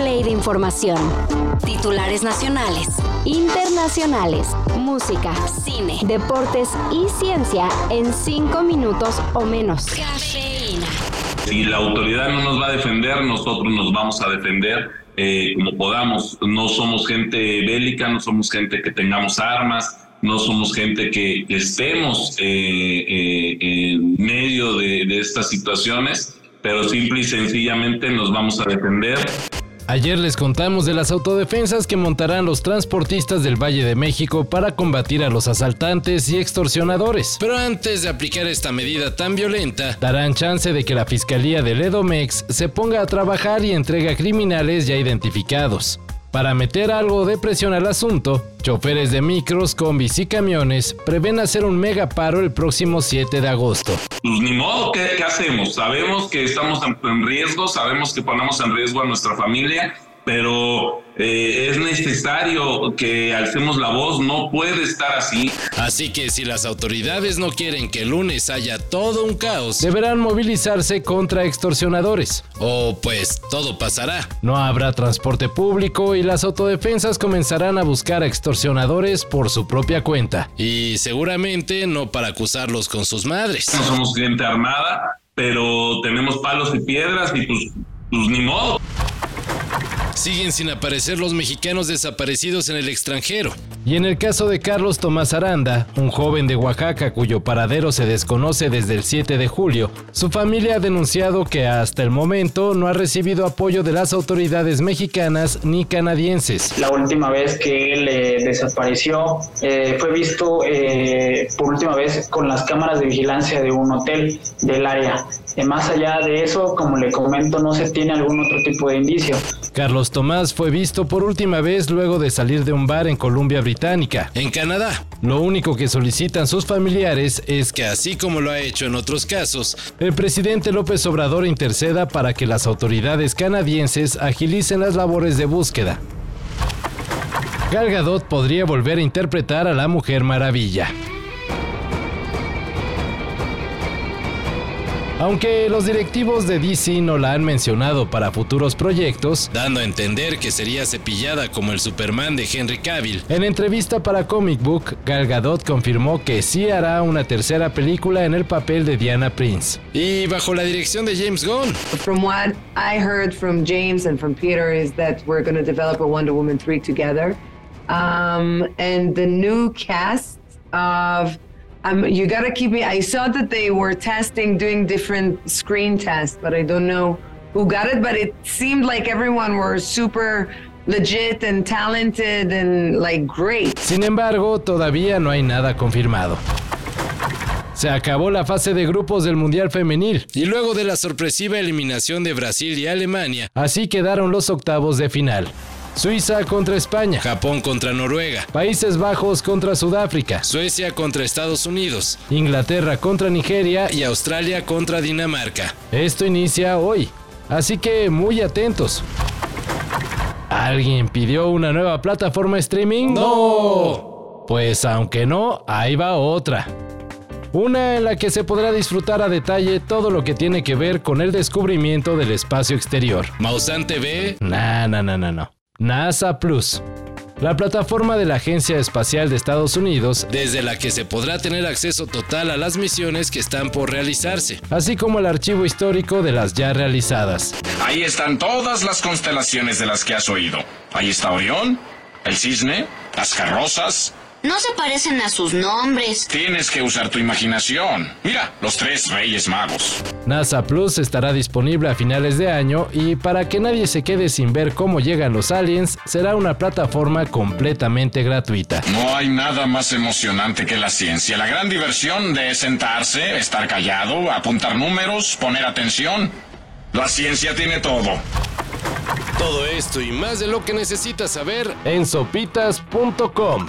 play de información. Titulares nacionales, internacionales, música, cine, deportes y ciencia en cinco minutos o menos. Cafeína. Si la autoridad no nos va a defender, nosotros nos vamos a defender eh, como podamos. No somos gente bélica, no somos gente que tengamos armas, no somos gente que estemos eh, eh, en medio de, de estas situaciones, pero simple y sencillamente nos vamos a defender. Ayer les contamos de las autodefensas que montarán los transportistas del Valle de México para combatir a los asaltantes y extorsionadores. Pero antes de aplicar esta medida tan violenta, darán chance de que la Fiscalía del Edomex se ponga a trabajar y entregue a criminales ya identificados. Para meter algo de presión al asunto, choferes de micros, combis y camiones prevén hacer un mega paro el próximo 7 de agosto. Pues ni modo, ¿qué, hacemos? Sabemos que estamos en, en riesgo, sabemos que ponemos en riesgo a nuestra familia, pero eh, necesario que alcemos la voz, no puede estar así. Así que si las autoridades no quieren que el lunes haya todo un caos, deberán movilizarse contra extorsionadores. O pues todo pasará. No habrá transporte público y las autodefensas comenzarán a buscar a extorsionadores por su propia cuenta. Y seguramente no para acusarlos con sus madres. No somos gente armada, pero tenemos palos y piedras y pues, pues ni modo. Siguen sin aparecer los mexicanos desaparecidos en el extranjero. Y en el caso de Carlos Tomás Aranda, un joven de Oaxaca cuyo paradero se desconoce desde el 7 de julio, su familia ha denunciado que hasta el momento no ha recibido apoyo de las autoridades mexicanas ni canadienses. La última vez que él eh, desapareció eh, fue visto eh, por última vez con las cámaras de vigilancia de un hotel del área. Más allá de eso, como le comento, no se tiene algún otro tipo de indicio. Carlos Tomás fue visto por última vez luego de salir de un bar en Columbia Británica, en Canadá. Lo único que solicitan sus familiares es que, así como lo ha hecho en otros casos, el presidente López Obrador interceda para que las autoridades canadienses agilicen las labores de búsqueda. Gal Gadot podría volver a interpretar a la Mujer Maravilla. Aunque los directivos de DC no la han mencionado para futuros proyectos, dando a entender que sería cepillada como el Superman de Henry Cavill, en entrevista para Comic Book, Gal Gadot confirmó que sí hará una tercera película en el papel de Diana Prince. Y bajo la dirección de James Gunn. From what I heard from James and from Peter is that we're going to develop a Wonder Woman 3 together. Um, and the new cast of um, you gotta keep me. I saw that they were testing, doing different screen tests, but I don't know who got it. But it seemed like everyone were super legit and talented and like great. Sin embargo, todavía no hay nada confirmado. Se acabó la fase de grupos del Mundial Femenil y luego de la sorpresiva eliminación de Brasil y Alemania, así quedaron los octavos de final. Suiza contra España, Japón contra Noruega, Países Bajos contra Sudáfrica, Suecia contra Estados Unidos, Inglaterra contra Nigeria y Australia contra Dinamarca. Esto inicia hoy, así que muy atentos. ¿Alguien pidió una nueva plataforma streaming? No. Pues aunque no, ahí va otra. Una en la que se podrá disfrutar a detalle todo lo que tiene que ver con el descubrimiento del espacio exterior. Mausan TV? Nah, no, no, no, no. NASA Plus. La plataforma de la Agencia Espacial de Estados Unidos, desde la que se podrá tener acceso total a las misiones que están por realizarse, así como el archivo histórico de las ya realizadas. Ahí están todas las constelaciones de las que has oído. Ahí está Orión, el cisne, las carrozas. No se parecen a sus nombres. Tienes que usar tu imaginación. Mira, los tres reyes magos. NASA Plus estará disponible a finales de año y para que nadie se quede sin ver cómo llegan los aliens, será una plataforma completamente gratuita. No hay nada más emocionante que la ciencia. La gran diversión de sentarse, estar callado, apuntar números, poner atención. La ciencia tiene todo. Todo esto y más de lo que necesitas saber en sopitas.com.